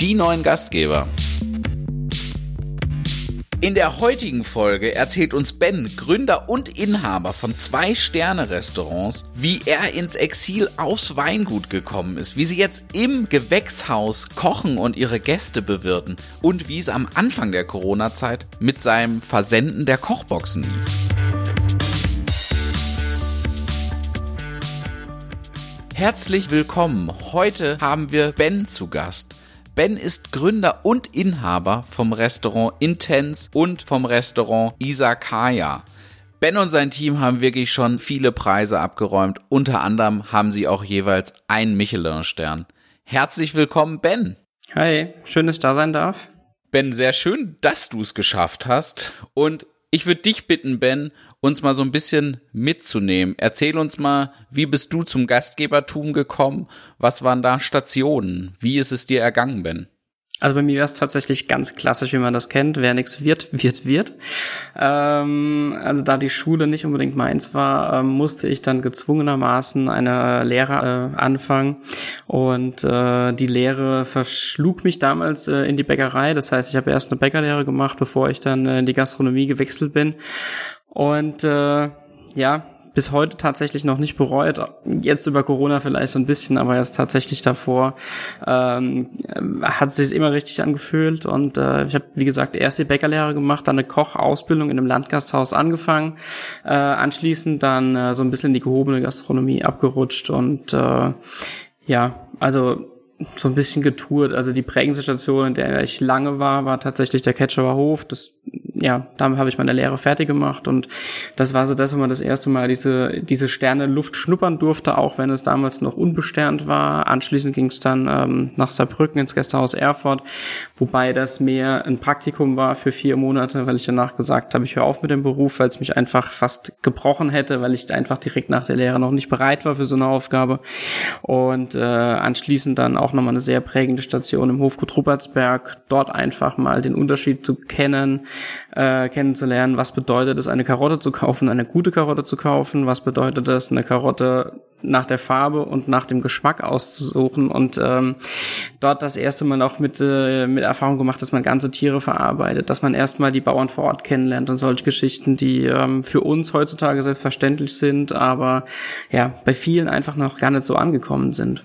die neuen Gastgeber. In der heutigen Folge erzählt uns Ben, Gründer und Inhaber von zwei Sterne-Restaurants, wie er ins Exil aufs Weingut gekommen ist, wie sie jetzt im Gewächshaus kochen und ihre Gäste bewirten und wie es am Anfang der Corona-Zeit mit seinem Versenden der Kochboxen lief. Herzlich willkommen. Heute haben wir Ben zu Gast. Ben ist Gründer und Inhaber vom Restaurant Intense und vom Restaurant Isakaya. Ben und sein Team haben wirklich schon viele Preise abgeräumt. Unter anderem haben sie auch jeweils einen Michelin-Stern. Herzlich willkommen, Ben. Hi, schön, dass ich da sein darf. Ben, sehr schön, dass du es geschafft hast. Und ich würde dich bitten, Ben, uns mal so ein bisschen mitzunehmen. Erzähl uns mal, wie bist du zum Gastgebertum gekommen? Was waren da Stationen? Wie ist es dir ergangen, Ben? Also bei mir wäre es tatsächlich ganz klassisch, wie man das kennt. Wer nichts wird, wird, wird. Ähm, also da die Schule nicht unbedingt meins war, ähm, musste ich dann gezwungenermaßen eine Lehre äh, anfangen. Und äh, die Lehre verschlug mich damals äh, in die Bäckerei. Das heißt, ich habe erst eine Bäckerlehre gemacht, bevor ich dann äh, in die Gastronomie gewechselt bin. Und äh, ja, bis heute tatsächlich noch nicht bereut. Jetzt über Corona vielleicht so ein bisschen, aber erst tatsächlich davor ähm, hat es sich immer richtig angefühlt. Und äh, ich habe, wie gesagt, erst die Bäckerlehre gemacht, dann eine Kochausbildung in einem Landgasthaus angefangen, äh, anschließend dann äh, so ein bisschen in die gehobene Gastronomie abgerutscht und äh, ja, also so ein bisschen getourt. Also die prägendste Station, in der ich lange war, war tatsächlich der Ketcherer Hof. Das, ja, da habe ich meine Lehre fertig gemacht und das war so das, wo man das erste Mal diese, diese Sterne Luft schnuppern durfte, auch wenn es damals noch unbesternt war. Anschließend ging es dann ähm, nach Saarbrücken ins Gästehaus Erfurt, wobei das mehr ein Praktikum war für vier Monate, weil ich danach gesagt habe, ich höre auf mit dem Beruf, weil es mich einfach fast gebrochen hätte, weil ich einfach direkt nach der Lehre noch nicht bereit war für so eine Aufgabe. Und äh, anschließend dann auch auch nochmal eine sehr prägende Station im Hofgut Ruppertsberg, dort einfach mal den Unterschied zu kennen, äh, kennenzulernen, was bedeutet es, eine Karotte zu kaufen, eine gute Karotte zu kaufen, was bedeutet es, eine Karotte nach der Farbe und nach dem Geschmack auszusuchen? Und ähm, dort das erste Mal auch mit, äh, mit Erfahrung gemacht, dass man ganze Tiere verarbeitet, dass man erstmal die Bauern vor Ort kennenlernt und solche Geschichten, die ähm, für uns heutzutage selbstverständlich sind, aber ja, bei vielen einfach noch gar nicht so angekommen sind.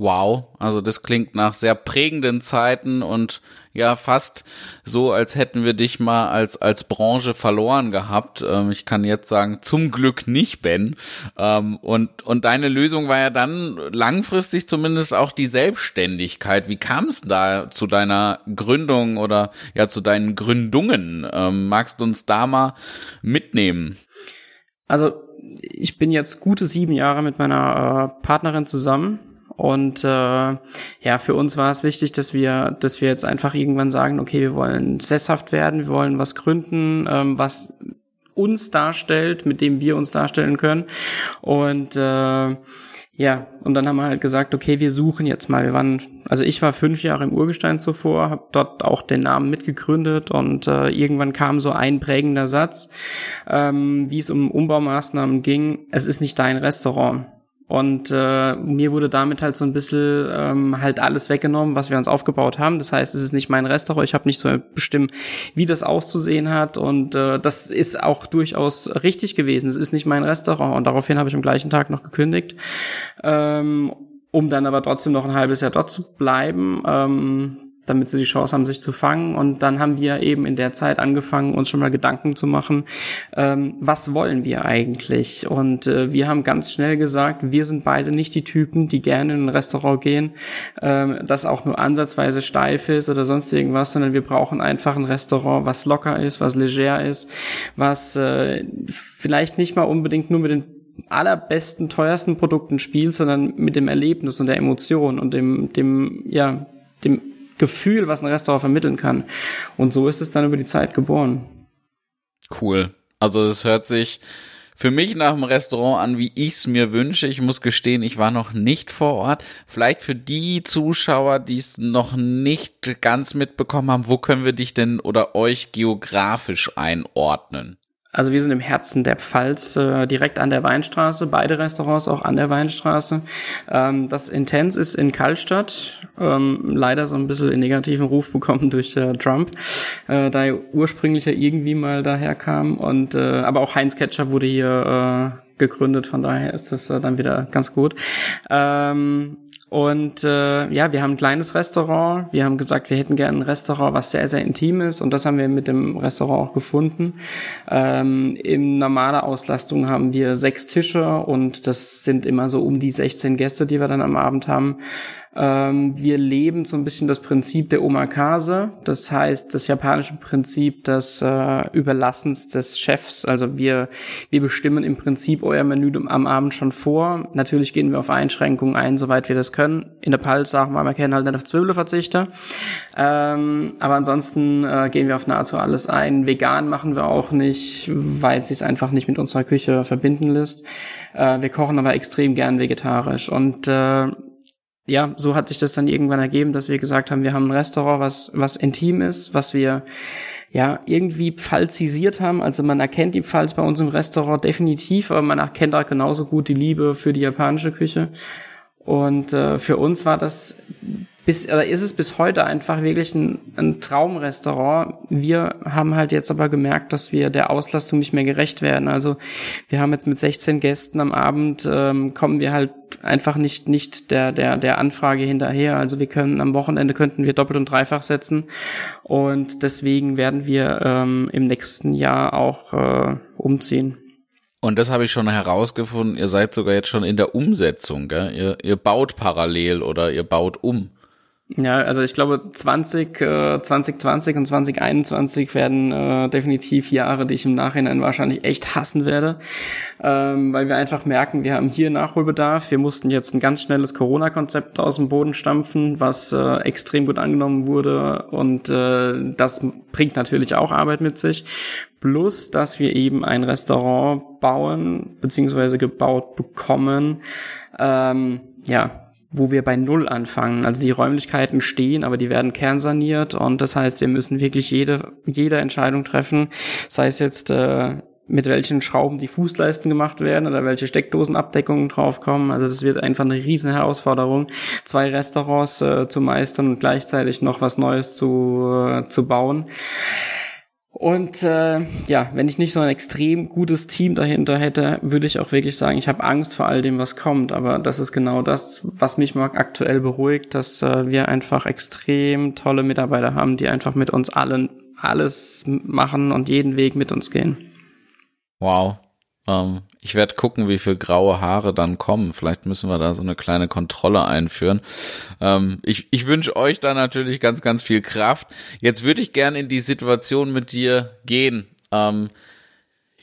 Wow, also das klingt nach sehr prägenden Zeiten und ja fast so, als hätten wir dich mal als als Branche verloren gehabt. Ähm, ich kann jetzt sagen, zum Glück nicht, Ben. Ähm, und und deine Lösung war ja dann langfristig zumindest auch die Selbstständigkeit. Wie kam es da zu deiner Gründung oder ja zu deinen Gründungen? Ähm, magst du uns da mal mitnehmen? Also ich bin jetzt gute sieben Jahre mit meiner äh, Partnerin zusammen und äh, ja, für uns war es wichtig, dass wir, dass wir jetzt einfach irgendwann sagen, okay, wir wollen sesshaft werden, wir wollen was gründen, ähm, was uns darstellt, mit dem wir uns darstellen können. Und äh, ja, und dann haben wir halt gesagt, okay, wir suchen jetzt mal. Wir waren, also ich war fünf Jahre im Urgestein zuvor, habe dort auch den Namen mitgegründet und äh, irgendwann kam so ein prägender Satz, ähm, wie es um Umbaumaßnahmen ging. Es ist nicht dein Restaurant. Und äh, mir wurde damit halt so ein bisschen ähm, halt alles weggenommen, was wir uns aufgebaut haben. Das heißt, es ist nicht mein Restaurant, ich habe nicht so bestimmen, wie das auszusehen hat. Und äh, das ist auch durchaus richtig gewesen. Es ist nicht mein Restaurant. Und daraufhin habe ich am gleichen Tag noch gekündigt. Ähm, um dann aber trotzdem noch ein halbes Jahr dort zu bleiben. Ähm, damit sie die Chance haben, sich zu fangen. Und dann haben wir eben in der Zeit angefangen, uns schon mal Gedanken zu machen, ähm, was wollen wir eigentlich? Und äh, wir haben ganz schnell gesagt, wir sind beide nicht die Typen, die gerne in ein Restaurant gehen, ähm, das auch nur ansatzweise steif ist oder sonst irgendwas, sondern wir brauchen einfach ein Restaurant, was locker ist, was leger ist, was äh, vielleicht nicht mal unbedingt nur mit den allerbesten, teuersten Produkten spielt, sondern mit dem Erlebnis und der Emotion und dem, dem, ja, dem Gefühl, was ein Restaurant vermitteln kann. Und so ist es dann über die Zeit geboren. Cool. Also es hört sich für mich nach dem Restaurant an, wie ich es mir wünsche. Ich muss gestehen, ich war noch nicht vor Ort. Vielleicht für die Zuschauer, die es noch nicht ganz mitbekommen haben, wo können wir dich denn oder euch geografisch einordnen? Also wir sind im Herzen der Pfalz, äh, direkt an der Weinstraße, beide Restaurants auch an der Weinstraße. Ähm, das Intens ist in Kallstadt, ähm, leider so ein bisschen in negativen Ruf bekommen durch äh, Trump, äh, da er ursprünglich ja irgendwie mal daher kam. Und äh, aber auch Heinz Ketcher wurde hier äh, gegründet, von daher ist das äh, dann wieder ganz gut. Ähm, und äh, ja, wir haben ein kleines Restaurant. Wir haben gesagt, wir hätten gerne ein Restaurant, was sehr, sehr intim ist. Und das haben wir mit dem Restaurant auch gefunden. Ähm, in normaler Auslastung haben wir sechs Tische und das sind immer so um die 16 Gäste, die wir dann am Abend haben. Ähm, wir leben so ein bisschen das Prinzip der Omakase, das heißt das japanische Prinzip des äh, Überlassens des Chefs. Also wir, wir bestimmen im Prinzip euer Menü am Abend schon vor. Natürlich gehen wir auf Einschränkungen ein, soweit wir das können. In der Pals sagen wir, wir können halt nicht auf Zwiebeln verzichten. Ähm, aber ansonsten äh, gehen wir auf nahezu alles ein. Vegan machen wir auch nicht, weil es einfach nicht mit unserer Küche verbinden lässt. Äh, wir kochen aber extrem gern vegetarisch und äh, ja, so hat sich das dann irgendwann ergeben, dass wir gesagt haben, wir haben ein Restaurant, was, was intim ist, was wir ja irgendwie pfalzisiert haben. Also man erkennt die Pfalz bei uns im Restaurant definitiv, aber man erkennt auch genauso gut die Liebe für die japanische Küche. Und äh, für uns war das bis, oder ist es bis heute einfach wirklich ein, ein Traumrestaurant. Wir haben halt jetzt aber gemerkt, dass wir der Auslastung nicht mehr gerecht werden. Also wir haben jetzt mit 16 Gästen am Abend ähm, kommen wir halt einfach nicht nicht der der der Anfrage hinterher. Also wir können am Wochenende könnten wir doppelt und dreifach setzen und deswegen werden wir ähm, im nächsten Jahr auch äh, umziehen. Und das habe ich schon herausgefunden, ihr seid sogar jetzt schon in der Umsetzung, gell? Ihr, ihr baut parallel oder ihr baut um. Ja, also ich glaube 20, äh, 2020 und 2021 werden äh, definitiv Jahre, die ich im Nachhinein wahrscheinlich echt hassen werde, ähm, weil wir einfach merken, wir haben hier Nachholbedarf. Wir mussten jetzt ein ganz schnelles Corona-Konzept aus dem Boden stampfen, was äh, extrem gut angenommen wurde und äh, das bringt natürlich auch Arbeit mit sich. Plus, dass wir eben ein Restaurant bauen beziehungsweise gebaut bekommen. Ähm, ja, wo wir bei Null anfangen. Also die Räumlichkeiten stehen, aber die werden kernsaniert und das heißt, wir müssen wirklich jede, jede Entscheidung treffen, sei es jetzt äh, mit welchen Schrauben die Fußleisten gemacht werden oder welche Steckdosenabdeckungen draufkommen. Also das wird einfach eine riesen Herausforderung, zwei Restaurants äh, zu meistern und gleichzeitig noch was Neues zu, äh, zu bauen. Und äh, ja, wenn ich nicht so ein extrem gutes Team dahinter hätte, würde ich auch wirklich sagen, ich habe Angst vor all dem, was kommt. Aber das ist genau das, was mich mal aktuell beruhigt, dass äh, wir einfach extrem tolle Mitarbeiter haben, die einfach mit uns allen alles machen und jeden Weg mit uns gehen. Wow. Ähm, ich werde gucken, wie viel graue Haare dann kommen. Vielleicht müssen wir da so eine kleine Kontrolle einführen. Ähm, ich ich wünsche euch da natürlich ganz, ganz viel Kraft. Jetzt würde ich gerne in die Situation mit dir gehen. Ähm,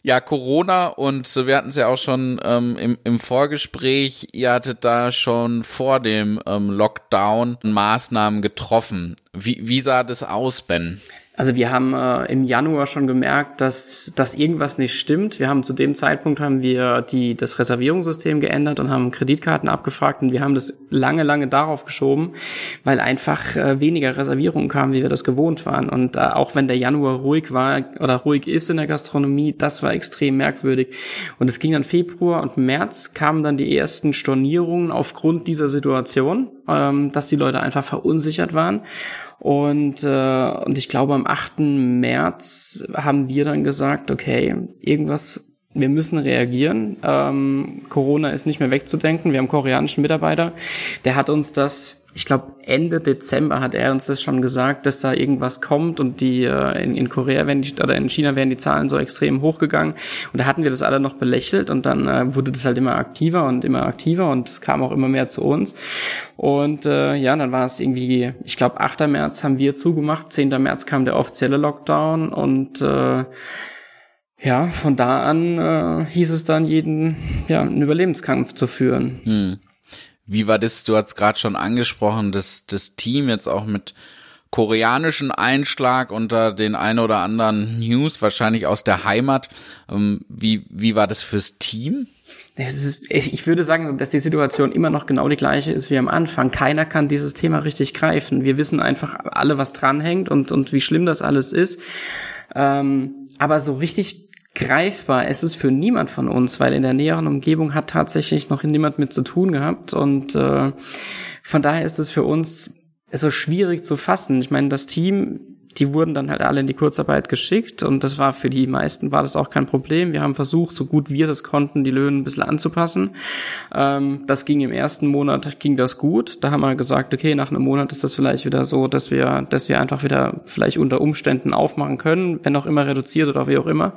ja, Corona und wir hatten es ja auch schon ähm, im, im Vorgespräch, ihr hattet da schon vor dem ähm, Lockdown Maßnahmen getroffen. Wie, wie sah das aus, Ben? Also wir haben äh, im Januar schon gemerkt, dass, dass irgendwas nicht stimmt. Wir haben zu dem Zeitpunkt haben wir die, das Reservierungssystem geändert und haben Kreditkarten abgefragt und wir haben das lange, lange darauf geschoben, weil einfach äh, weniger Reservierungen kamen, wie wir das gewohnt waren. Und äh, auch wenn der Januar ruhig war oder ruhig ist in der Gastronomie, das war extrem merkwürdig. Und es ging dann Februar und März kamen dann die ersten Stornierungen aufgrund dieser Situation, ähm, dass die Leute einfach verunsichert waren. Und, äh, und ich glaube, am 8. März haben wir dann gesagt, okay, irgendwas, wir müssen reagieren. Ähm, Corona ist nicht mehr wegzudenken. Wir haben koreanischen Mitarbeiter, der hat uns das ich glaube, Ende Dezember hat er uns das schon gesagt, dass da irgendwas kommt und die äh, in, in Korea werden die, oder in China werden die Zahlen so extrem hochgegangen. Und da hatten wir das alle noch belächelt und dann äh, wurde das halt immer aktiver und immer aktiver und es kam auch immer mehr zu uns. Und äh, ja, dann war es irgendwie, ich glaube, 8. März haben wir zugemacht, 10. März kam der offizielle Lockdown und äh, ja, von da an äh, hieß es dann jeden, ja, einen Überlebenskampf zu führen. Hm. Wie war das, du hast gerade schon angesprochen, das, das Team jetzt auch mit koreanischen Einschlag unter den ein oder anderen News, wahrscheinlich aus der Heimat. Ähm, wie, wie war das fürs Team? Ist, ich würde sagen, dass die Situation immer noch genau die gleiche ist wie am Anfang. Keiner kann dieses Thema richtig greifen. Wir wissen einfach alle, was dranhängt und, und wie schlimm das alles ist. Ähm, aber so richtig greifbar ist es für niemand von uns, weil in der näheren Umgebung hat tatsächlich noch niemand mit zu tun gehabt und äh, von daher ist es für uns so schwierig zu fassen. Ich meine, das Team die wurden dann halt alle in die Kurzarbeit geschickt und das war für die meisten war das auch kein Problem. Wir haben versucht, so gut wir das konnten, die Löhne ein bisschen anzupassen. Ähm, das ging im ersten Monat, ging das gut. Da haben wir gesagt, okay, nach einem Monat ist das vielleicht wieder so, dass wir, dass wir einfach wieder vielleicht unter Umständen aufmachen können, wenn auch immer reduziert oder wie auch immer.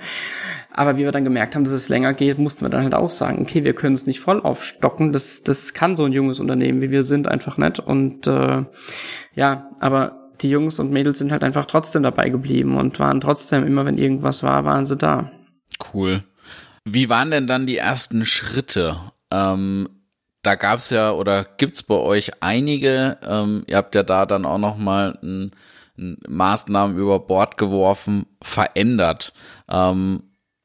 Aber wie wir dann gemerkt haben, dass es länger geht, mussten wir dann halt auch sagen, okay, wir können es nicht voll aufstocken. Das, das kann so ein junges Unternehmen, wie wir sind, einfach nicht. Und äh, ja, aber die Jungs und Mädels sind halt einfach trotzdem dabei geblieben und waren trotzdem, immer wenn irgendwas war, waren sie da. Cool. Wie waren denn dann die ersten Schritte? Ähm, da gab's ja oder gibt's bei euch einige. Ähm, ihr habt ja da dann auch noch mal ein, ein Maßnahmen über Bord geworfen, verändert. Ähm,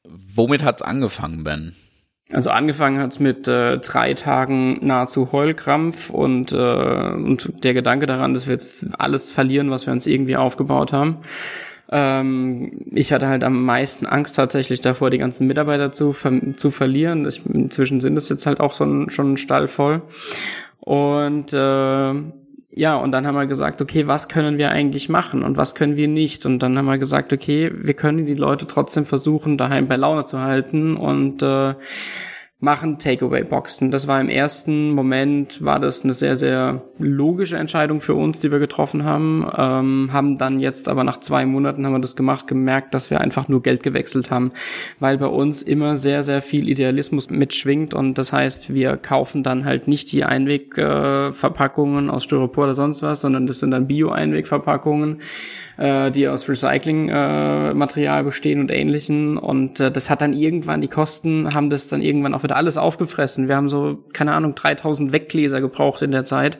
womit hat's angefangen, Ben? Also angefangen hat's mit äh, drei Tagen nahezu Heulkrampf und, äh, und der Gedanke daran, dass wir jetzt alles verlieren, was wir uns irgendwie aufgebaut haben. Ähm, ich hatte halt am meisten Angst tatsächlich davor, die ganzen Mitarbeiter zu, ver zu verlieren. Ich, inzwischen sind es jetzt halt auch so ein, schon ein Stall voll. Und äh, ja, und dann haben wir gesagt, okay, was können wir eigentlich machen und was können wir nicht? Und dann haben wir gesagt, okay, wir können die Leute trotzdem versuchen, daheim bei Laune zu halten und äh, machen Takeaway-Boxen. Das war im ersten Moment, war das eine sehr, sehr logische Entscheidung für uns, die wir getroffen haben. Ähm, haben dann jetzt aber nach zwei Monaten haben wir das gemacht, gemerkt, dass wir einfach nur Geld gewechselt haben, weil bei uns immer sehr, sehr viel Idealismus mitschwingt und das heißt, wir kaufen dann halt nicht die Einwegverpackungen aus Styropor oder sonst was, sondern das sind dann Bio-Einwegverpackungen äh, die aus Recyclingmaterial äh, bestehen und ähnlichen. Und äh, das hat dann irgendwann, die Kosten haben das dann irgendwann auch wieder alles aufgefressen. Wir haben so, keine Ahnung, 3000 Weggläser gebraucht in der Zeit.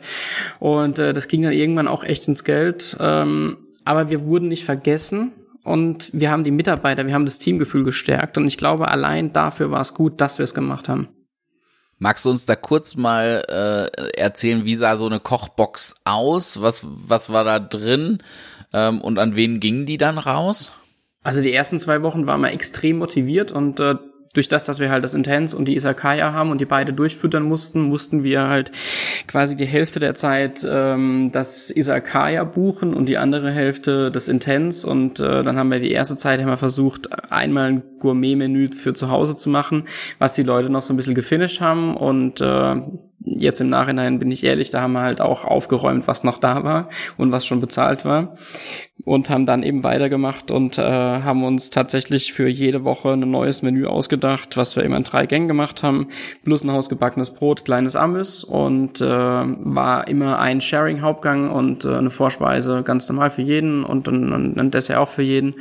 Und äh, das ging dann irgendwann auch echt ins Geld. Ähm, aber wir wurden nicht vergessen und wir haben die Mitarbeiter, wir haben das Teamgefühl gestärkt und ich glaube, allein dafür war es gut, dass wir es gemacht haben. Magst du uns da kurz mal äh, erzählen, wie sah so eine Kochbox aus? Was, was war da drin? Ähm, und an wen gingen die dann raus? Also die ersten zwei Wochen waren wir extrem motiviert und äh, durch das, dass wir halt das Intense und die Isakaya haben und die beide durchfüttern mussten, mussten wir halt quasi die Hälfte der Zeit ähm, das Isakaya buchen und die andere Hälfte das Intense. Und äh, dann haben wir die erste Zeit wir versucht, einmal ein Gourmet-Menü für zu Hause zu machen, was die Leute noch so ein bisschen gefinisht haben. Und äh, jetzt im Nachhinein bin ich ehrlich, da haben wir halt auch aufgeräumt, was noch da war und was schon bezahlt war und haben dann eben weitergemacht und äh, haben uns tatsächlich für jede Woche ein neues Menü ausgedacht, was wir immer in drei Gängen gemacht haben, plus ein hausgebackenes Brot, kleines Amüs und äh, war immer ein Sharing-Hauptgang und äh, eine Vorspeise ganz normal für jeden und ein, ein Dessert auch für jeden.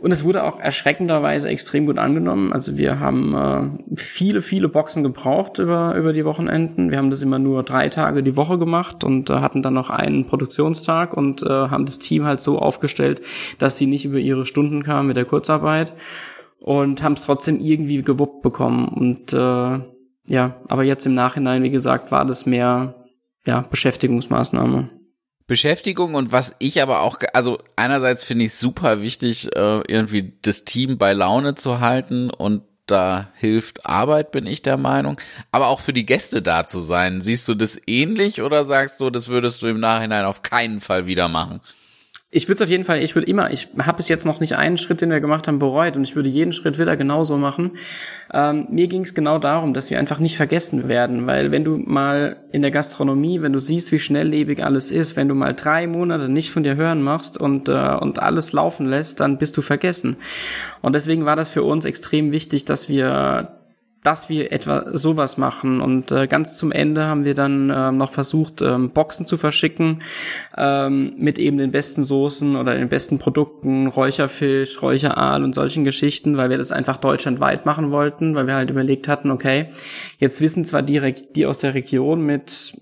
Und es wurde auch erschreckenderweise extrem gut angenommen. Also wir haben äh, viele, viele Boxen gebraucht über, über die Wochenenden. Wir haben das immer nur drei Tage die Woche gemacht und äh, hatten dann noch einen Produktionstag und äh, haben das Team halt so aufgestellt, dass die nicht über ihre Stunden kamen mit der Kurzarbeit und haben es trotzdem irgendwie gewuppt bekommen. Und äh, ja, aber jetzt im Nachhinein, wie gesagt, war das mehr ja, Beschäftigungsmaßnahme. Beschäftigung und was ich aber auch, also einerseits finde ich super wichtig, äh, irgendwie das Team bei Laune zu halten und da hilft Arbeit, bin ich der Meinung, aber auch für die Gäste da zu sein. Siehst du das ähnlich oder sagst du, das würdest du im Nachhinein auf keinen Fall wieder machen? Ich würde es auf jeden Fall, ich würde immer, ich habe bis jetzt noch nicht einen Schritt, den wir gemacht haben, bereut und ich würde jeden Schritt wieder genauso machen. Ähm, mir ging es genau darum, dass wir einfach nicht vergessen werden, weil wenn du mal in der Gastronomie, wenn du siehst, wie schnelllebig alles ist, wenn du mal drei Monate nicht von dir hören machst und, äh, und alles laufen lässt, dann bist du vergessen. Und deswegen war das für uns extrem wichtig, dass wir dass wir etwa sowas machen. Und äh, ganz zum Ende haben wir dann äh, noch versucht, ähm, Boxen zu verschicken ähm, mit eben den besten Soßen oder den besten Produkten, Räucherfisch, Räucheraal und solchen Geschichten, weil wir das einfach deutschlandweit machen wollten, weil wir halt überlegt hatten, okay, jetzt wissen zwar die, die aus der Region mit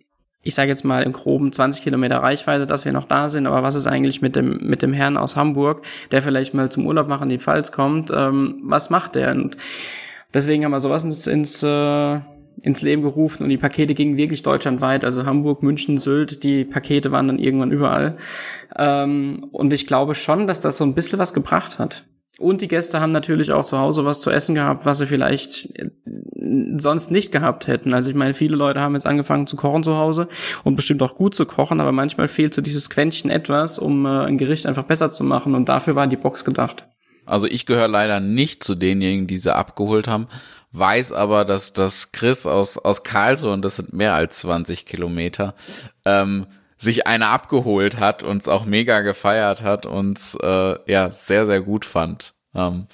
ich sage jetzt mal im groben 20 Kilometer Reichweite, dass wir noch da sind, aber was ist eigentlich mit dem mit dem Herrn aus Hamburg, der vielleicht mal zum Urlaub machen in die Pfalz kommt, ähm, was macht der? Und Deswegen haben wir sowas ins, ins, äh, ins Leben gerufen und die Pakete gingen wirklich deutschlandweit, also Hamburg, München, Sylt, die Pakete waren dann irgendwann überall. Ähm, und ich glaube schon, dass das so ein bisschen was gebracht hat. Und die Gäste haben natürlich auch zu Hause was zu essen gehabt, was sie vielleicht äh, sonst nicht gehabt hätten. Also ich meine, viele Leute haben jetzt angefangen zu kochen zu Hause und bestimmt auch gut zu kochen, aber manchmal fehlt so dieses Quäntchen etwas, um äh, ein Gericht einfach besser zu machen und dafür war die Box gedacht. Also ich gehöre leider nicht zu denjenigen, die sie abgeholt haben, weiß aber, dass das Chris aus, aus Karlsruhe, und das sind mehr als 20 Kilometer, ähm, sich eine abgeholt hat, uns auch mega gefeiert hat, uns äh, ja sehr, sehr gut fand. Ähm,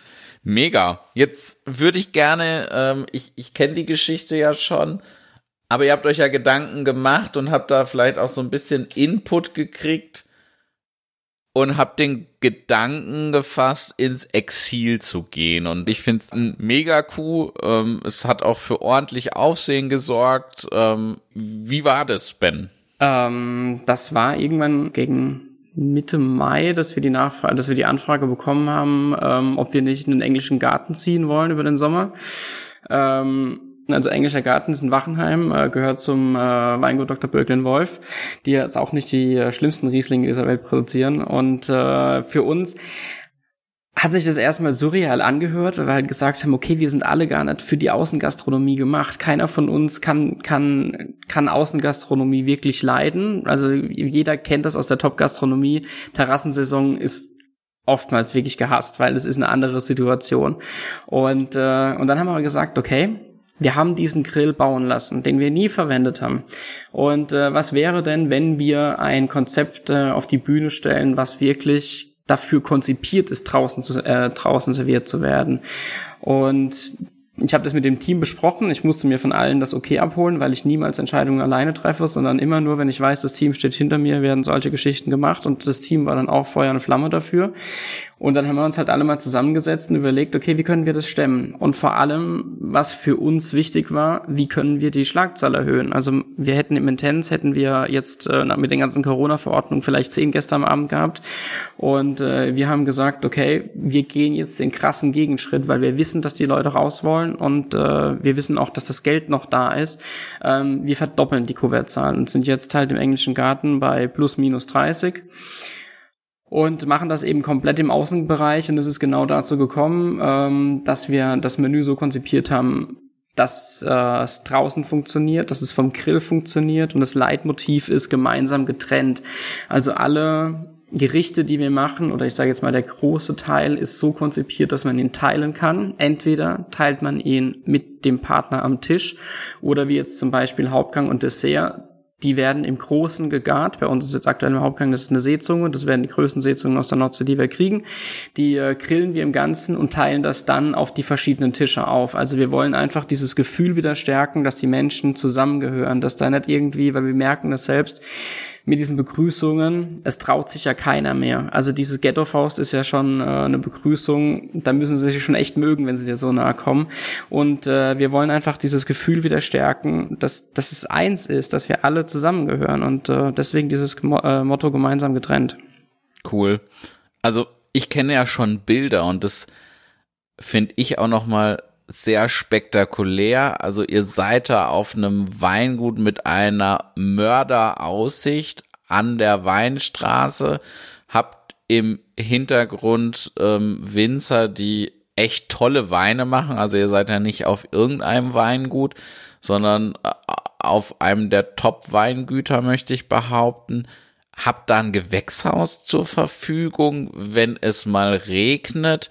mega. Jetzt würde ich gerne, ähm, ich, ich kenne die Geschichte ja schon, aber ihr habt euch ja Gedanken gemacht und habt da vielleicht auch so ein bisschen Input gekriegt und habt den Gedanken gefasst, ins Exil zu gehen. Und ich finde es ein mega Coup. Ähm, es hat auch für ordentlich Aufsehen gesorgt. Ähm, wie war das, Ben? Ähm, das war irgendwann gegen Mitte Mai, dass wir die Nachfrage, dass wir die Anfrage bekommen haben, ähm, ob wir nicht in den englischen Garten ziehen wollen über den Sommer. Ähm, also englischer Garten ist in Wachenheim, äh, gehört zum äh, Weingut Dr. Birklin Wolf, die jetzt auch nicht die äh, schlimmsten Rieslinge dieser Welt produzieren. Und äh, für uns hat sich das erstmal surreal angehört, weil wir halt gesagt haben, okay, wir sind alle gar nicht für die Außengastronomie gemacht. Keiner von uns kann, kann, kann Außengastronomie wirklich leiden. Also jeder kennt das aus der Top-Gastronomie. Terrassensaison ist oftmals wirklich gehasst, weil es ist eine andere Situation. Und, äh, und dann haben wir gesagt, okay, wir haben diesen Grill bauen lassen, den wir nie verwendet haben. Und äh, was wäre denn, wenn wir ein Konzept äh, auf die Bühne stellen, was wirklich dafür konzipiert ist, draußen, zu, äh, draußen serviert zu werden. Und ich habe das mit dem Team besprochen. Ich musste mir von allen das Okay abholen, weil ich niemals Entscheidungen alleine treffe, sondern immer nur, wenn ich weiß, das Team steht hinter mir, werden solche Geschichten gemacht und das Team war dann auch Feuer und Flamme dafür. Und dann haben wir uns halt alle mal zusammengesetzt und überlegt, okay, wie können wir das stemmen? Und vor allem, was für uns wichtig war, wie können wir die Schlagzahl erhöhen? Also wir hätten im Intense, hätten wir jetzt äh, mit den ganzen Corona-Verordnungen vielleicht zehn Gäste am Abend gehabt. Und äh, wir haben gesagt, okay, wir gehen jetzt den krassen Gegenschritt, weil wir wissen, dass die Leute raus wollen und äh, wir wissen auch, dass das Geld noch da ist. Ähm, wir verdoppeln die Kuvertzahl und sind jetzt halt im englischen Garten bei plus minus 30 und machen das eben komplett im Außenbereich. Und es ist genau dazu gekommen, ähm, dass wir das Menü so konzipiert haben, dass äh, es draußen funktioniert, dass es vom Grill funktioniert und das Leitmotiv ist gemeinsam getrennt. Also alle Gerichte, die wir machen, oder ich sage jetzt mal, der große Teil ist so konzipiert, dass man ihn teilen kann. Entweder teilt man ihn mit dem Partner am Tisch oder wie jetzt zum Beispiel Hauptgang und Dessert die werden im Großen gegart. Bei uns ist jetzt aktuell im Hauptgang, das ist eine Seezunge. Das werden die größten Seezungen aus der Nordsee, die wir kriegen. Die äh, grillen wir im Ganzen und teilen das dann auf die verschiedenen Tische auf. Also wir wollen einfach dieses Gefühl wieder stärken, dass die Menschen zusammengehören, dass da nicht irgendwie, weil wir merken das selbst, mit diesen Begrüßungen, es traut sich ja keiner mehr. Also diese Ghetto-Faust ist ja schon äh, eine Begrüßung, da müssen sie sich schon echt mögen, wenn sie dir so nahe kommen. Und äh, wir wollen einfach dieses Gefühl wieder stärken, dass, dass es eins ist, dass wir alle zusammengehören und äh, deswegen dieses äh, Motto gemeinsam getrennt. Cool. Also ich kenne ja schon Bilder und das finde ich auch noch mal sehr spektakulär. Also ihr seid da auf einem Weingut mit einer Mörderaussicht an der Weinstraße, habt im Hintergrund ähm, Winzer, die echt tolle Weine machen. Also ihr seid ja nicht auf irgendeinem Weingut, sondern äh, auf einem der Top-Weingüter, möchte ich behaupten. Habt da ein Gewächshaus zur Verfügung, wenn es mal regnet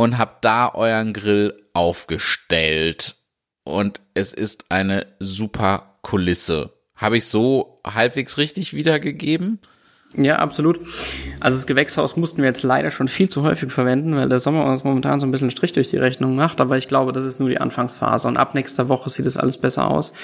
und habt da euren Grill aufgestellt. Und es ist eine super Kulisse. Habe ich so halbwegs richtig wiedergegeben? Ja, absolut. Also das Gewächshaus mussten wir jetzt leider schon viel zu häufig verwenden, weil der Sommer uns momentan so ein bisschen Strich durch die Rechnung macht. Aber ich glaube, das ist nur die Anfangsphase und ab nächster Woche sieht es alles besser aus.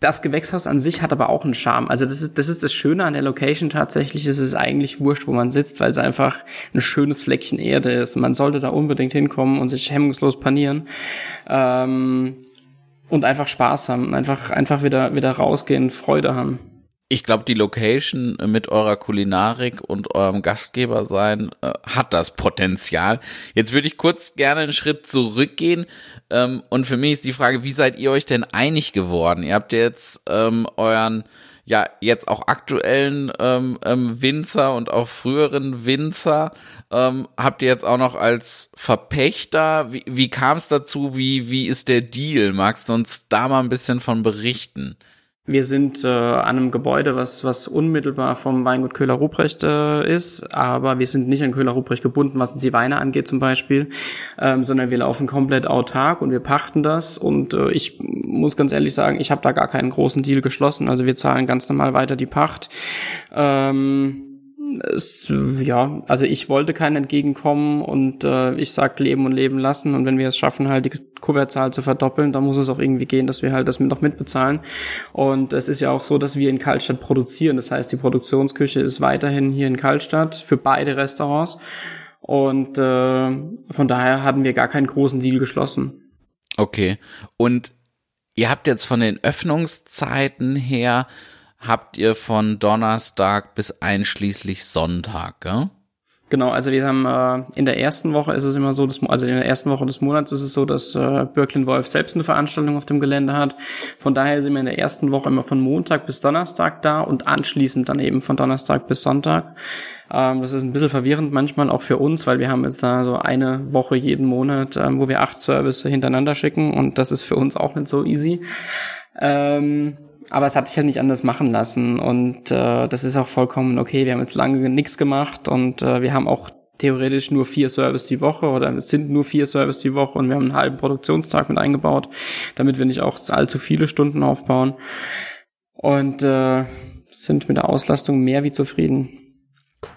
Das Gewächshaus an sich hat aber auch einen Charme. Also das ist, das ist das Schöne an der Location tatsächlich. Es ist eigentlich wurscht, wo man sitzt, weil es einfach ein schönes Fleckchen Erde ist. Man sollte da unbedingt hinkommen und sich hemmungslos panieren. Ähm, und einfach Spaß haben. Einfach, einfach wieder, wieder rausgehen, Freude haben ich glaube, die Location mit eurer Kulinarik und eurem Gastgeber sein äh, hat das Potenzial. Jetzt würde ich kurz gerne einen Schritt zurückgehen. Ähm, und für mich ist die Frage, wie seid ihr euch denn einig geworden? Ihr habt jetzt ähm, euren ja jetzt auch aktuellen ähm, ähm, Winzer und auch früheren Winzer ähm, habt ihr jetzt auch noch als Verpächter. Wie, wie kam es dazu? Wie, wie ist der Deal? Magst du uns da mal ein bisschen von berichten? Wir sind äh, an einem Gebäude, was, was unmittelbar vom Weingut Köhler-Ruprecht äh, ist, aber wir sind nicht an Köhler-Ruprecht gebunden, was die Weine angeht zum Beispiel, ähm, sondern wir laufen komplett autark und wir pachten das und äh, ich muss ganz ehrlich sagen, ich habe da gar keinen großen Deal geschlossen, also wir zahlen ganz normal weiter die Pacht. Ähm, es, ja, also ich wollte keinen entgegenkommen und äh, ich sag leben und leben lassen und wenn wir es schaffen, halt die Kuvertzahl zu verdoppeln, dann muss es auch irgendwie gehen, dass wir halt das noch mitbezahlen. Und es ist ja auch so, dass wir in Kaltstadt produzieren. Das heißt, die Produktionsküche ist weiterhin hier in Kaltstadt für beide Restaurants. Und äh, von daher haben wir gar keinen großen Deal geschlossen. Okay. Und ihr habt jetzt von den Öffnungszeiten her habt ihr von Donnerstag bis einschließlich Sonntag, gell? Genau, also wir haben äh, in der ersten Woche ist es immer so, dass, also in der ersten Woche des Monats ist es so, dass äh, Birklin Wolf selbst eine Veranstaltung auf dem Gelände hat. Von daher sind wir in der ersten Woche immer von Montag bis Donnerstag da und anschließend dann eben von Donnerstag bis Sonntag. Ähm, das ist ein bisschen verwirrend manchmal auch für uns, weil wir haben jetzt da so eine Woche jeden Monat, ähm, wo wir acht Service hintereinander schicken und das ist für uns auch nicht so easy. Ähm, aber es hat sich halt nicht anders machen lassen und äh, das ist auch vollkommen okay. Wir haben jetzt lange nichts gemacht und äh, wir haben auch theoretisch nur vier Service die Woche oder es sind nur vier Service die Woche und wir haben einen halben Produktionstag mit eingebaut, damit wir nicht auch allzu viele Stunden aufbauen und äh, sind mit der Auslastung mehr wie zufrieden.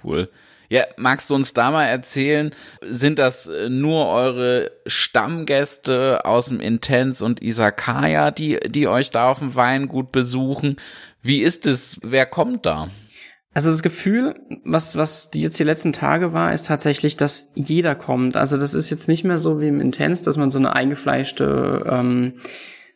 Cool. Ja, magst du uns da mal erzählen, sind das äh, nur eure Stammgäste aus dem Intense und Isakaya, die, die euch da auf dem Weingut besuchen? Wie ist es? Wer kommt da? Also das Gefühl, was, was die jetzt die letzten Tage war, ist tatsächlich, dass jeder kommt. Also das ist jetzt nicht mehr so wie im Intense, dass man so eine eingefleischte ähm,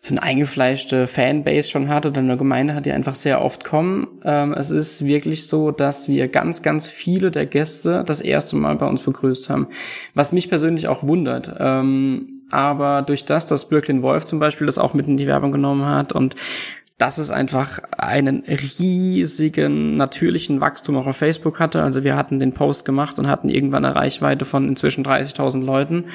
so eine eingefleischte Fanbase schon hat oder eine Gemeinde hat, die einfach sehr oft kommen. Ähm, es ist wirklich so, dass wir ganz, ganz viele der Gäste das erste Mal bei uns begrüßt haben. Was mich persönlich auch wundert. Ähm, aber durch das, dass Birklin Wolf zum Beispiel das auch mit in die Werbung genommen hat und dass es einfach einen riesigen natürlichen Wachstum auch auf Facebook hatte. Also wir hatten den Post gemacht und hatten irgendwann eine Reichweite von inzwischen 30.000 Leuten.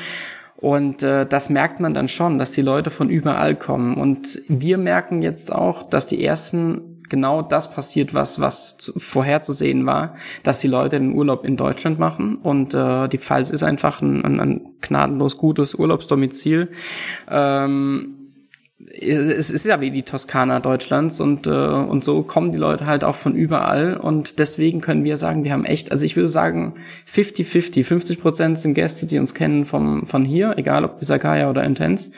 Und äh, das merkt man dann schon, dass die Leute von überall kommen. Und wir merken jetzt auch, dass die ersten genau das passiert, was was vorherzusehen war, dass die Leute den Urlaub in Deutschland machen. Und äh, die Pfalz ist einfach ein, ein, ein gnadenlos gutes Urlaubsdomizil. Ähm, es ist ja wie die Toskana Deutschlands und, äh, und so kommen die Leute halt auch von überall und deswegen können wir sagen, wir haben echt, also ich würde sagen 50-50, 50 Prozent sind Gäste, die uns kennen vom, von hier, egal ob Isakaya oder Intense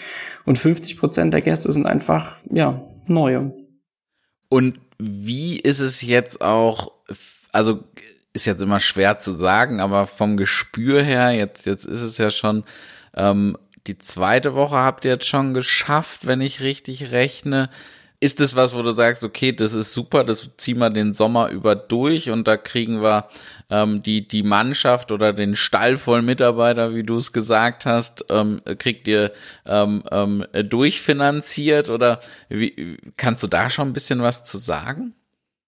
und 50 Prozent der Gäste sind einfach, ja, neue. Und wie ist es jetzt auch, also ist jetzt immer schwer zu sagen, aber vom Gespür her, jetzt, jetzt ist es ja schon ähm, die zweite Woche habt ihr jetzt schon geschafft, wenn ich richtig rechne. Ist es was, wo du sagst, okay, das ist super, das ziehen wir den Sommer über durch und da kriegen wir ähm, die, die Mannschaft oder den Stall voll Mitarbeiter, wie du es gesagt hast, ähm, kriegt ihr ähm, ähm, durchfinanziert oder wie, kannst du da schon ein bisschen was zu sagen?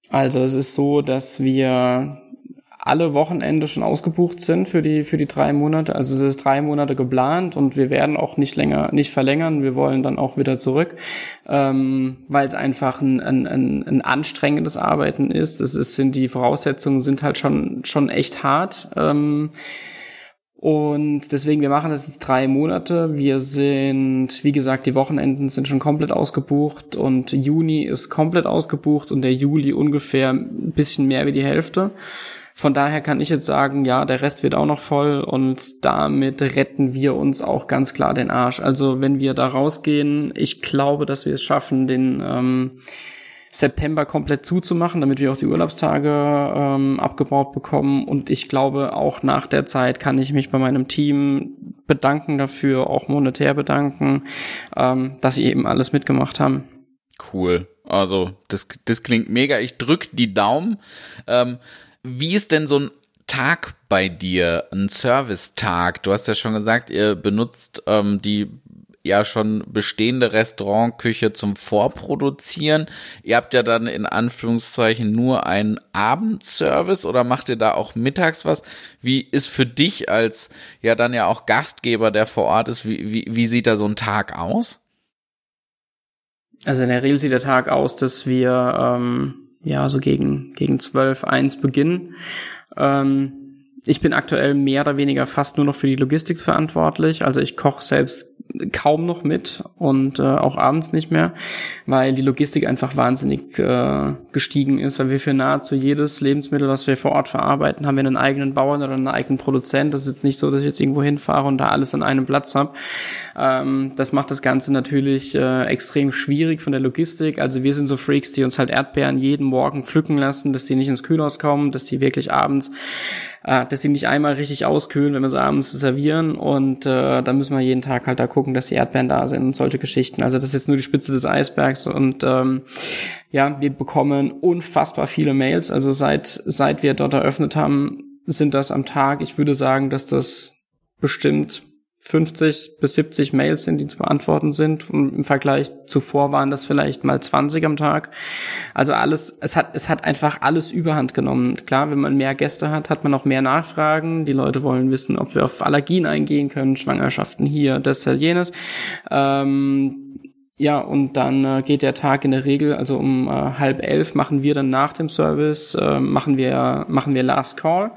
Also es ist so, dass wir alle Wochenende schon ausgebucht sind für die, für die drei Monate. Also es ist drei Monate geplant und wir werden auch nicht länger, nicht verlängern. Wir wollen dann auch wieder zurück, ähm, weil es einfach ein, ein, ein, ein anstrengendes Arbeiten ist. Es ist, sind die Voraussetzungen sind halt schon, schon echt hart. Ähm, und deswegen, wir machen das jetzt drei Monate. Wir sind, wie gesagt, die Wochenenden sind schon komplett ausgebucht und Juni ist komplett ausgebucht und der Juli ungefähr ein bisschen mehr wie die Hälfte. Von daher kann ich jetzt sagen, ja, der Rest wird auch noch voll und damit retten wir uns auch ganz klar den Arsch. Also wenn wir da rausgehen, ich glaube, dass wir es schaffen, den ähm, September komplett zuzumachen, damit wir auch die Urlaubstage ähm, abgebaut bekommen. Und ich glaube, auch nach der Zeit kann ich mich bei meinem Team bedanken dafür, auch monetär bedanken, ähm, dass sie eben alles mitgemacht haben. Cool. Also das, das klingt mega. Ich drück die Daumen. Ähm, wie ist denn so ein Tag bei dir, ein Service-Tag? Du hast ja schon gesagt, ihr benutzt ähm, die ja schon bestehende Restaurantküche zum Vorproduzieren. Ihr habt ja dann in Anführungszeichen nur einen Abendservice oder macht ihr da auch mittags was? Wie ist für dich als ja dann ja auch Gastgeber, der vor Ort ist, wie, wie, wie sieht da so ein Tag aus? Also in der Regel sieht der Tag aus, dass wir ähm, ja so gegen gegen zwölf eins beginnen. Ähm, ich bin aktuell mehr oder weniger fast nur noch für die Logistik verantwortlich. Also ich koche selbst kaum noch mit und äh, auch abends nicht mehr, weil die Logistik einfach wahnsinnig äh, gestiegen ist, weil wir für nahezu jedes Lebensmittel, was wir vor Ort verarbeiten, haben wir einen eigenen Bauern oder einen eigenen Produzent. Das ist jetzt nicht so, dass ich jetzt irgendwo hinfahre und da alles an einem Platz habe. Ähm, das macht das Ganze natürlich äh, extrem schwierig von der Logistik. Also wir sind so Freaks, die uns halt Erdbeeren jeden Morgen pflücken lassen, dass die nicht ins Kühlhaus kommen, dass die wirklich abends äh, dass sie nicht einmal richtig auskühlen, wenn wir sie abends servieren und äh, dann müssen wir jeden Tag halt da gucken, dass die Erdbeeren da sind und solche Geschichten. Also das ist jetzt nur die Spitze des Eisbergs und ähm, ja, wir bekommen unfassbar viele Mails. Also seit seit wir dort eröffnet haben, sind das am Tag. Ich würde sagen, dass das bestimmt 50 bis 70 Mails sind, die zu beantworten sind. Und im Vergleich zuvor waren das vielleicht mal 20 am Tag. Also alles, es hat, es hat einfach alles überhand genommen. Klar, wenn man mehr Gäste hat, hat man auch mehr Nachfragen. Die Leute wollen wissen, ob wir auf Allergien eingehen können, Schwangerschaften hier, das, jenes. Ähm, ja, und dann äh, geht der Tag in der Regel, also um äh, halb elf machen wir dann nach dem Service, äh, machen wir, machen wir Last Call.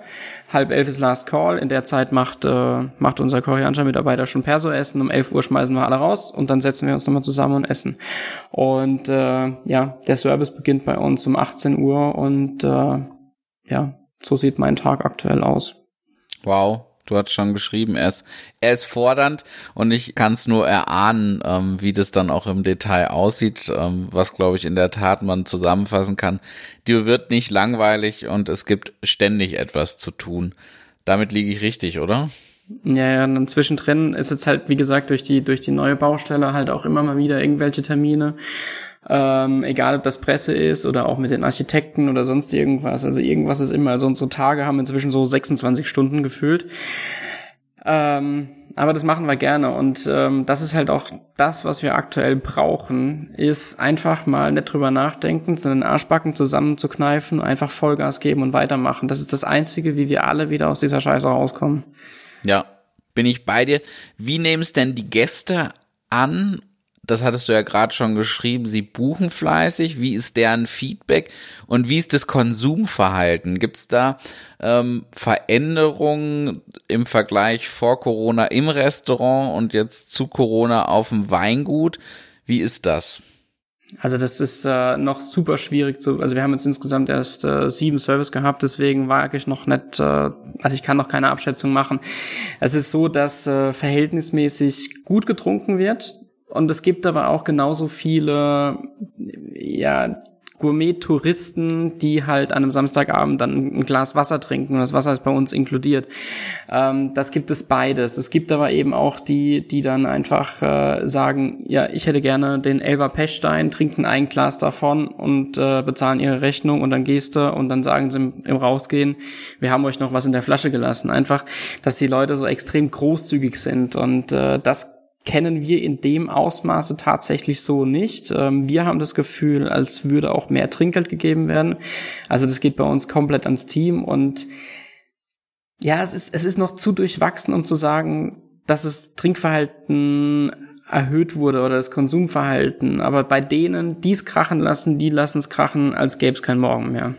Halb elf ist Last Call. In der Zeit macht, äh, macht unser koreanischer Mitarbeiter schon Perso-Essen. Um elf Uhr schmeißen wir alle raus und dann setzen wir uns nochmal zusammen und essen. Und äh, ja, der Service beginnt bei uns um 18 Uhr und äh, ja, so sieht mein Tag aktuell aus. Wow, Du hast schon geschrieben, er ist, er ist fordernd und ich kann es nur erahnen, ähm, wie das dann auch im Detail aussieht, ähm, was glaube ich in der Tat man zusammenfassen kann. Dir wird nicht langweilig und es gibt ständig etwas zu tun. Damit liege ich richtig, oder? Ja, ja, und dann zwischendrin ist jetzt halt, wie gesagt, durch die, durch die neue Baustelle halt auch immer mal wieder irgendwelche Termine ähm, egal ob das Presse ist oder auch mit den Architekten oder sonst irgendwas. Also irgendwas ist immer. Also unsere Tage haben inzwischen so 26 Stunden gefüllt. Ähm, aber das machen wir gerne und ähm, das ist halt auch das, was wir aktuell brauchen, ist einfach mal nicht drüber nachdenken, sondern Arschbacken zusammenzukneifen, einfach Vollgas geben und weitermachen. Das ist das Einzige, wie wir alle wieder aus dieser Scheiße rauskommen. Ja, bin ich bei dir. Wie nehmen es denn die Gäste an das hattest du ja gerade schon geschrieben, sie buchen fleißig. Wie ist deren Feedback und wie ist das Konsumverhalten? Gibt es da ähm, Veränderungen im Vergleich vor Corona im Restaurant und jetzt zu Corona auf dem Weingut? Wie ist das? Also das ist äh, noch super schwierig zu, also wir haben jetzt insgesamt erst äh, sieben Service gehabt, deswegen wage ich noch nicht, äh, also ich kann noch keine Abschätzung machen. Es ist so, dass äh, verhältnismäßig gut getrunken wird. Und es gibt aber auch genauso viele, ja, Gourmet-Touristen, die halt an einem Samstagabend dann ein Glas Wasser trinken und das Wasser ist bei uns inkludiert. Ähm, das gibt es beides. Es gibt aber eben auch die, die dann einfach äh, sagen, ja, ich hätte gerne den Elber Pechstein, trinken ein Glas davon und äh, bezahlen ihre Rechnung und dann gehst du und dann sagen sie im, im Rausgehen, wir haben euch noch was in der Flasche gelassen. Einfach, dass die Leute so extrem großzügig sind und äh, das kennen wir in dem Ausmaße tatsächlich so nicht. Ähm, wir haben das Gefühl, als würde auch mehr Trinkgeld gegeben werden. Also das geht bei uns komplett ans Team und ja, es ist, es ist noch zu durchwachsen, um zu sagen, dass das Trinkverhalten erhöht wurde oder das Konsumverhalten. Aber bei denen, die es krachen lassen, die lassen es krachen, als gäbe es kein Morgen mehr.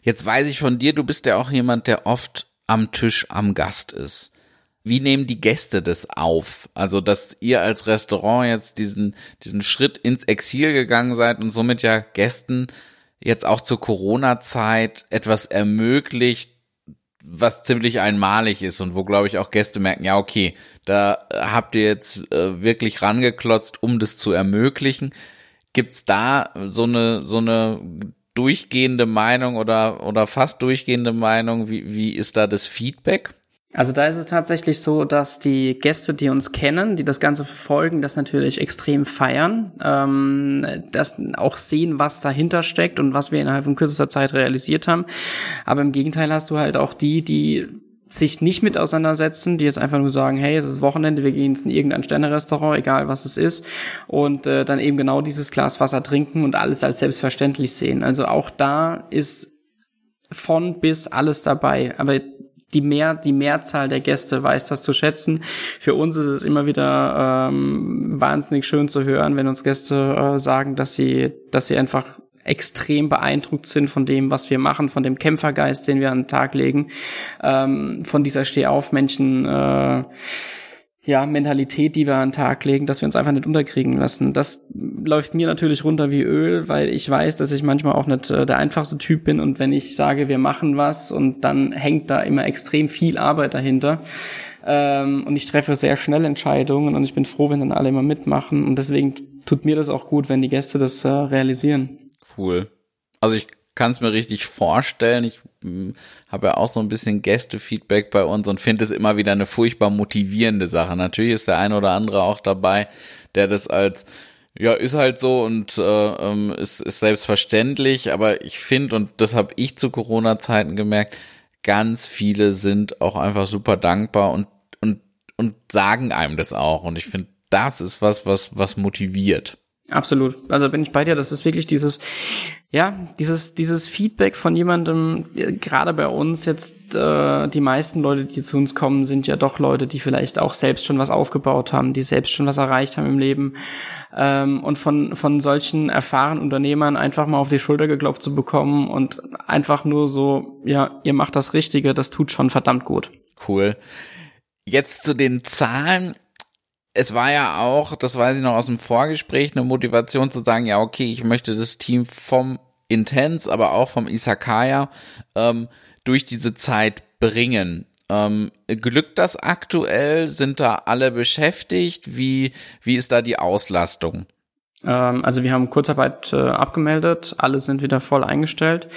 Jetzt weiß ich von dir, du bist ja auch jemand, der oft am Tisch am Gast ist. Wie nehmen die Gäste das auf? Also, dass ihr als Restaurant jetzt diesen, diesen Schritt ins Exil gegangen seid und somit ja Gästen jetzt auch zur Corona-Zeit etwas ermöglicht, was ziemlich einmalig ist und wo, glaube ich, auch Gäste merken, ja, okay, da habt ihr jetzt äh, wirklich rangeklotzt, um das zu ermöglichen. Gibt's da so eine, so eine durchgehende Meinung oder, oder fast durchgehende Meinung? Wie, wie ist da das Feedback? Also da ist es tatsächlich so, dass die Gäste, die uns kennen, die das Ganze verfolgen, das natürlich extrem feiern, ähm, das auch sehen, was dahinter steckt und was wir innerhalb von kürzester Zeit realisiert haben. Aber im Gegenteil hast du halt auch die, die sich nicht mit auseinandersetzen, die jetzt einfach nur sagen, hey, es ist Wochenende, wir gehen in irgendein Sternerestaurant, egal was es ist, und äh, dann eben genau dieses Glas Wasser trinken und alles als selbstverständlich sehen. Also auch da ist von bis alles dabei. Aber die mehr die Mehrzahl der Gäste weiß das zu schätzen. Für uns ist es immer wieder ähm, wahnsinnig schön zu hören, wenn uns Gäste äh, sagen, dass sie dass sie einfach extrem beeindruckt sind von dem, was wir machen, von dem Kämpfergeist, den wir an den Tag legen, ähm, von dieser Stehaufmännchen äh, ja, Mentalität, die wir an den Tag legen, dass wir uns einfach nicht unterkriegen lassen. Das läuft mir natürlich runter wie Öl, weil ich weiß, dass ich manchmal auch nicht äh, der einfachste Typ bin und wenn ich sage, wir machen was und dann hängt da immer extrem viel Arbeit dahinter. Ähm, und ich treffe sehr schnell Entscheidungen und ich bin froh, wenn dann alle immer mitmachen und deswegen tut mir das auch gut, wenn die Gäste das äh, realisieren. Cool. Also ich kann es mir richtig vorstellen. Ich hm, habe ja auch so ein bisschen Gäste-Feedback bei uns und finde es immer wieder eine furchtbar motivierende Sache. Natürlich ist der eine oder andere auch dabei, der das als ja, ist halt so und äh, ähm, ist, ist selbstverständlich, aber ich finde, und das habe ich zu Corona-Zeiten gemerkt, ganz viele sind auch einfach super dankbar und, und, und sagen einem das auch. Und ich finde, das ist was, was, was motiviert. Absolut. Also bin ich bei dir. Das ist wirklich dieses, ja, dieses, dieses Feedback von jemandem, gerade bei uns jetzt, äh, die meisten Leute, die zu uns kommen, sind ja doch Leute, die vielleicht auch selbst schon was aufgebaut haben, die selbst schon was erreicht haben im Leben. Ähm, und von, von solchen erfahrenen Unternehmern einfach mal auf die Schulter geklopft zu bekommen und einfach nur so, ja, ihr macht das Richtige, das tut schon verdammt gut. Cool. Jetzt zu den Zahlen es war ja auch, das weiß ich noch aus dem Vorgespräch, eine Motivation zu sagen, ja, okay, ich möchte das Team vom Intens, aber auch vom Isakaya ähm, durch diese Zeit bringen. Ähm, glückt das aktuell? Sind da alle beschäftigt? Wie, wie ist da die Auslastung? Ähm, also wir haben Kurzarbeit äh, abgemeldet, alle sind wieder voll eingestellt.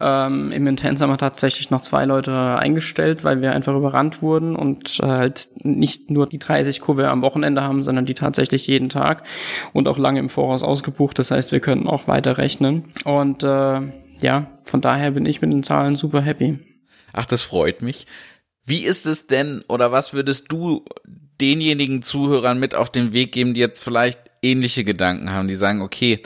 Ähm, Im Intens haben wir tatsächlich noch zwei Leute eingestellt, weil wir einfach überrannt wurden und äh, halt nicht nur die 30 Kurve am Wochenende haben, sondern die tatsächlich jeden Tag und auch lange im Voraus ausgebucht. Das heißt, wir können auch weiter rechnen. Und äh, ja, von daher bin ich mit den Zahlen super happy. Ach, das freut mich. Wie ist es denn oder was würdest du denjenigen Zuhörern mit auf den Weg geben, die jetzt vielleicht ähnliche Gedanken haben, die sagen, okay,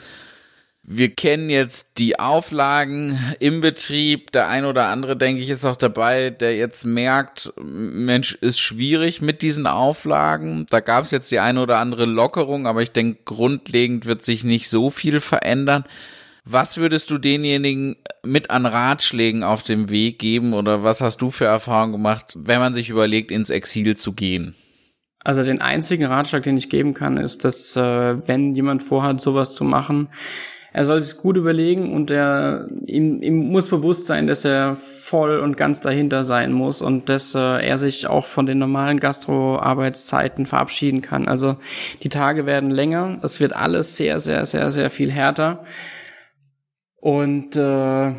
wir kennen jetzt die Auflagen im Betrieb. Der ein oder andere, denke ich, ist auch dabei, der jetzt merkt, Mensch, ist schwierig mit diesen Auflagen. Da gab es jetzt die eine oder andere Lockerung, aber ich denke, grundlegend wird sich nicht so viel verändern. Was würdest du denjenigen mit an Ratschlägen auf dem Weg geben oder was hast du für Erfahrungen gemacht, wenn man sich überlegt, ins Exil zu gehen? Also den einzigen Ratschlag, den ich geben kann, ist, dass äh, wenn jemand vorhat, sowas zu machen, er soll es gut überlegen und er ihm, ihm muss bewusst sein, dass er voll und ganz dahinter sein muss und dass äh, er sich auch von den normalen Gastroarbeitszeiten verabschieden kann. Also die Tage werden länger, es wird alles sehr, sehr, sehr, sehr viel härter und äh,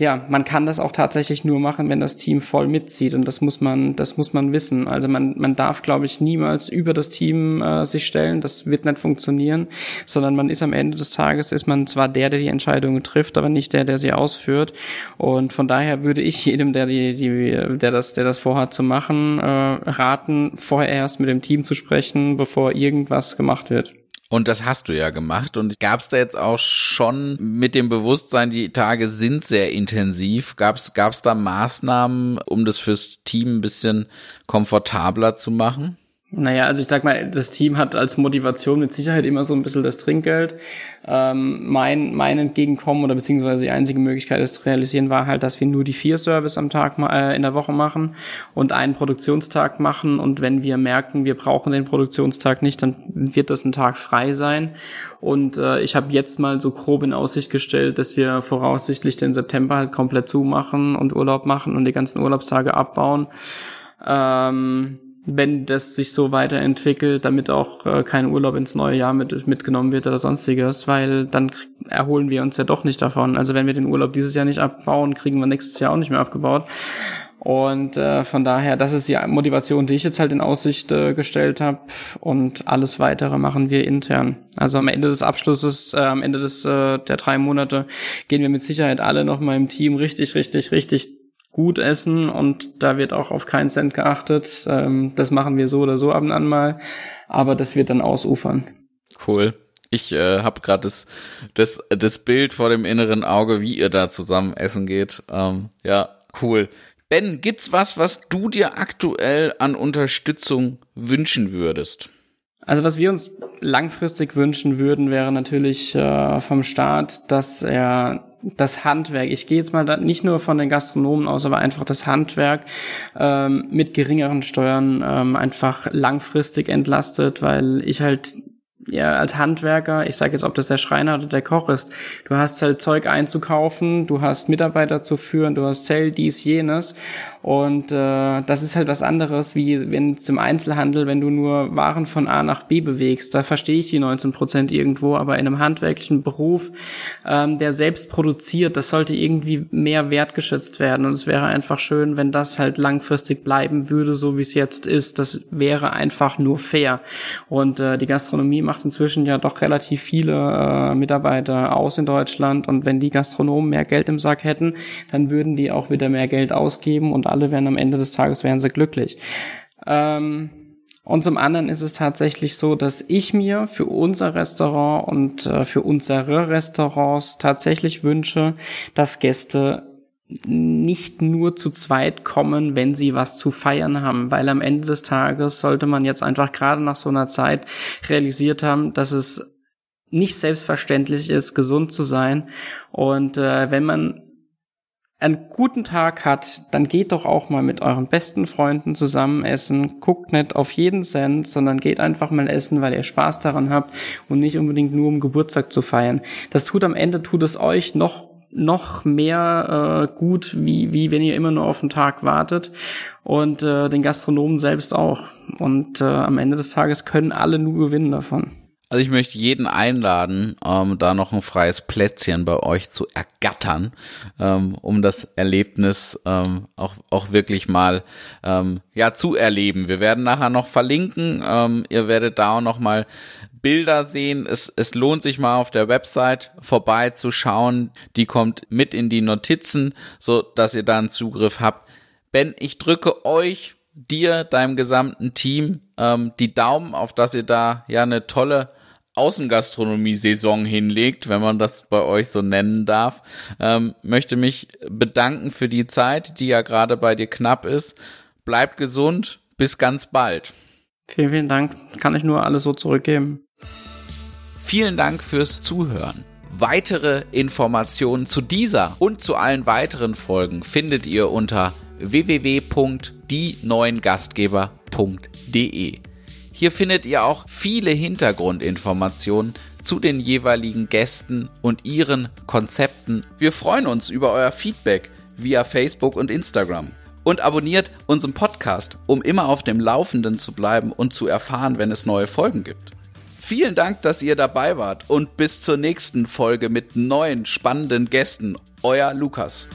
ja, man kann das auch tatsächlich nur machen, wenn das Team voll mitzieht und das muss man, das muss man wissen. Also man, man darf, glaube ich, niemals über das Team äh, sich stellen. Das wird nicht funktionieren, sondern man ist am Ende des Tages ist man zwar der, der die Entscheidungen trifft, aber nicht der, der sie ausführt. Und von daher würde ich jedem, der die, die, der das, der das vorhat zu machen, äh, raten, vorher erst mit dem Team zu sprechen, bevor irgendwas gemacht wird. Und das hast du ja gemacht. Und gab es da jetzt auch schon mit dem Bewusstsein, die Tage sind sehr intensiv, gab es da Maßnahmen, um das fürs Team ein bisschen komfortabler zu machen? Naja, also ich sag mal, das Team hat als Motivation mit Sicherheit immer so ein bisschen das Trinkgeld. Ähm, mein, mein Entgegenkommen oder beziehungsweise die einzige Möglichkeit, das zu realisieren, war halt, dass wir nur die vier Service am Tag äh, in der Woche machen und einen Produktionstag machen. Und wenn wir merken, wir brauchen den Produktionstag nicht, dann wird das ein Tag frei sein. Und äh, ich habe jetzt mal so grob in Aussicht gestellt, dass wir voraussichtlich den September halt komplett zumachen und Urlaub machen und die ganzen Urlaubstage abbauen. Ähm, wenn das sich so weiterentwickelt, damit auch äh, kein Urlaub ins neue Jahr mit, mitgenommen wird oder sonstiges, weil dann erholen wir uns ja doch nicht davon. Also wenn wir den Urlaub dieses Jahr nicht abbauen, kriegen wir nächstes Jahr auch nicht mehr abgebaut. Und äh, von daher, das ist die Motivation, die ich jetzt halt in Aussicht äh, gestellt habe. Und alles weitere machen wir intern. Also am Ende des Abschlusses, äh, am Ende des äh, der drei Monate gehen wir mit Sicherheit alle noch mal im Team richtig, richtig, richtig gut essen und da wird auch auf keinen Cent geachtet. Ähm, das machen wir so oder so ab und an mal, aber das wird dann ausufern. Cool. Ich äh, habe gerade das, das, das Bild vor dem inneren Auge, wie ihr da zusammen essen geht. Ähm, ja, cool. Ben, gibt's was, was du dir aktuell an Unterstützung wünschen würdest? Also was wir uns langfristig wünschen würden, wäre natürlich äh, vom Staat, dass er das Handwerk, ich gehe jetzt mal da nicht nur von den Gastronomen aus, aber einfach das Handwerk ähm, mit geringeren Steuern ähm, einfach langfristig entlastet, weil ich halt ja, als Handwerker, ich sage jetzt, ob das der Schreiner oder der Koch ist, du hast halt Zeug einzukaufen, du hast Mitarbeiter zu führen, du hast Zell, dies, jenes und äh, das ist halt was anderes, wie wenn zum Einzelhandel, wenn du nur Waren von A nach B bewegst. Da verstehe ich die 19 Prozent irgendwo, aber in einem handwerklichen Beruf, ähm, der selbst produziert, das sollte irgendwie mehr wertgeschätzt werden. Und es wäre einfach schön, wenn das halt langfristig bleiben würde, so wie es jetzt ist. Das wäre einfach nur fair. Und äh, die Gastronomie macht inzwischen ja doch relativ viele äh, Mitarbeiter aus in Deutschland. Und wenn die Gastronomen mehr Geld im Sack hätten, dann würden die auch wieder mehr Geld ausgeben und alle wären am Ende des Tages wären sie glücklich. Ähm, und zum anderen ist es tatsächlich so, dass ich mir für unser Restaurant und äh, für unsere Restaurants tatsächlich wünsche, dass Gäste nicht nur zu zweit kommen, wenn sie was zu feiern haben, weil am Ende des Tages sollte man jetzt einfach gerade nach so einer Zeit realisiert haben, dass es nicht selbstverständlich ist, gesund zu sein. Und äh, wenn man einen guten Tag hat, dann geht doch auch mal mit euren besten Freunden zusammen essen. Guckt nicht auf jeden Cent, sondern geht einfach mal essen, weil ihr Spaß daran habt und nicht unbedingt nur um Geburtstag zu feiern. Das tut am Ende, tut es euch noch noch mehr äh, gut, wie, wie wenn ihr immer nur auf den Tag wartet und äh, den Gastronomen selbst auch. Und äh, am Ende des Tages können alle nur gewinnen davon. Also ich möchte jeden einladen, ähm, da noch ein freies Plätzchen bei euch zu ergattern, ähm, um das Erlebnis ähm, auch, auch wirklich mal ähm, ja zu erleben. Wir werden nachher noch verlinken. Ähm, ihr werdet da auch noch mal Bilder sehen. Es, es lohnt sich mal auf der Website vorbeizuschauen. Die kommt mit in die Notizen, so dass ihr da einen Zugriff habt. Ben, ich drücke euch dir, deinem gesamten Team ähm, die Daumen, auf dass ihr da ja eine tolle Außengastronomie-Saison hinlegt, wenn man das bei euch so nennen darf. Ähm, möchte mich bedanken für die Zeit, die ja gerade bei dir knapp ist. Bleibt gesund, bis ganz bald. Vielen, vielen Dank. Kann ich nur alles so zurückgeben. Vielen Dank fürs Zuhören. Weitere Informationen zu dieser und zu allen weiteren Folgen findet ihr unter www.dieneuengastgeber.de. Hier findet ihr auch viele Hintergrundinformationen zu den jeweiligen Gästen und ihren Konzepten. Wir freuen uns über euer Feedback via Facebook und Instagram. Und abonniert unseren Podcast, um immer auf dem Laufenden zu bleiben und zu erfahren, wenn es neue Folgen gibt. Vielen Dank, dass ihr dabei wart und bis zur nächsten Folge mit neuen spannenden Gästen. Euer Lukas.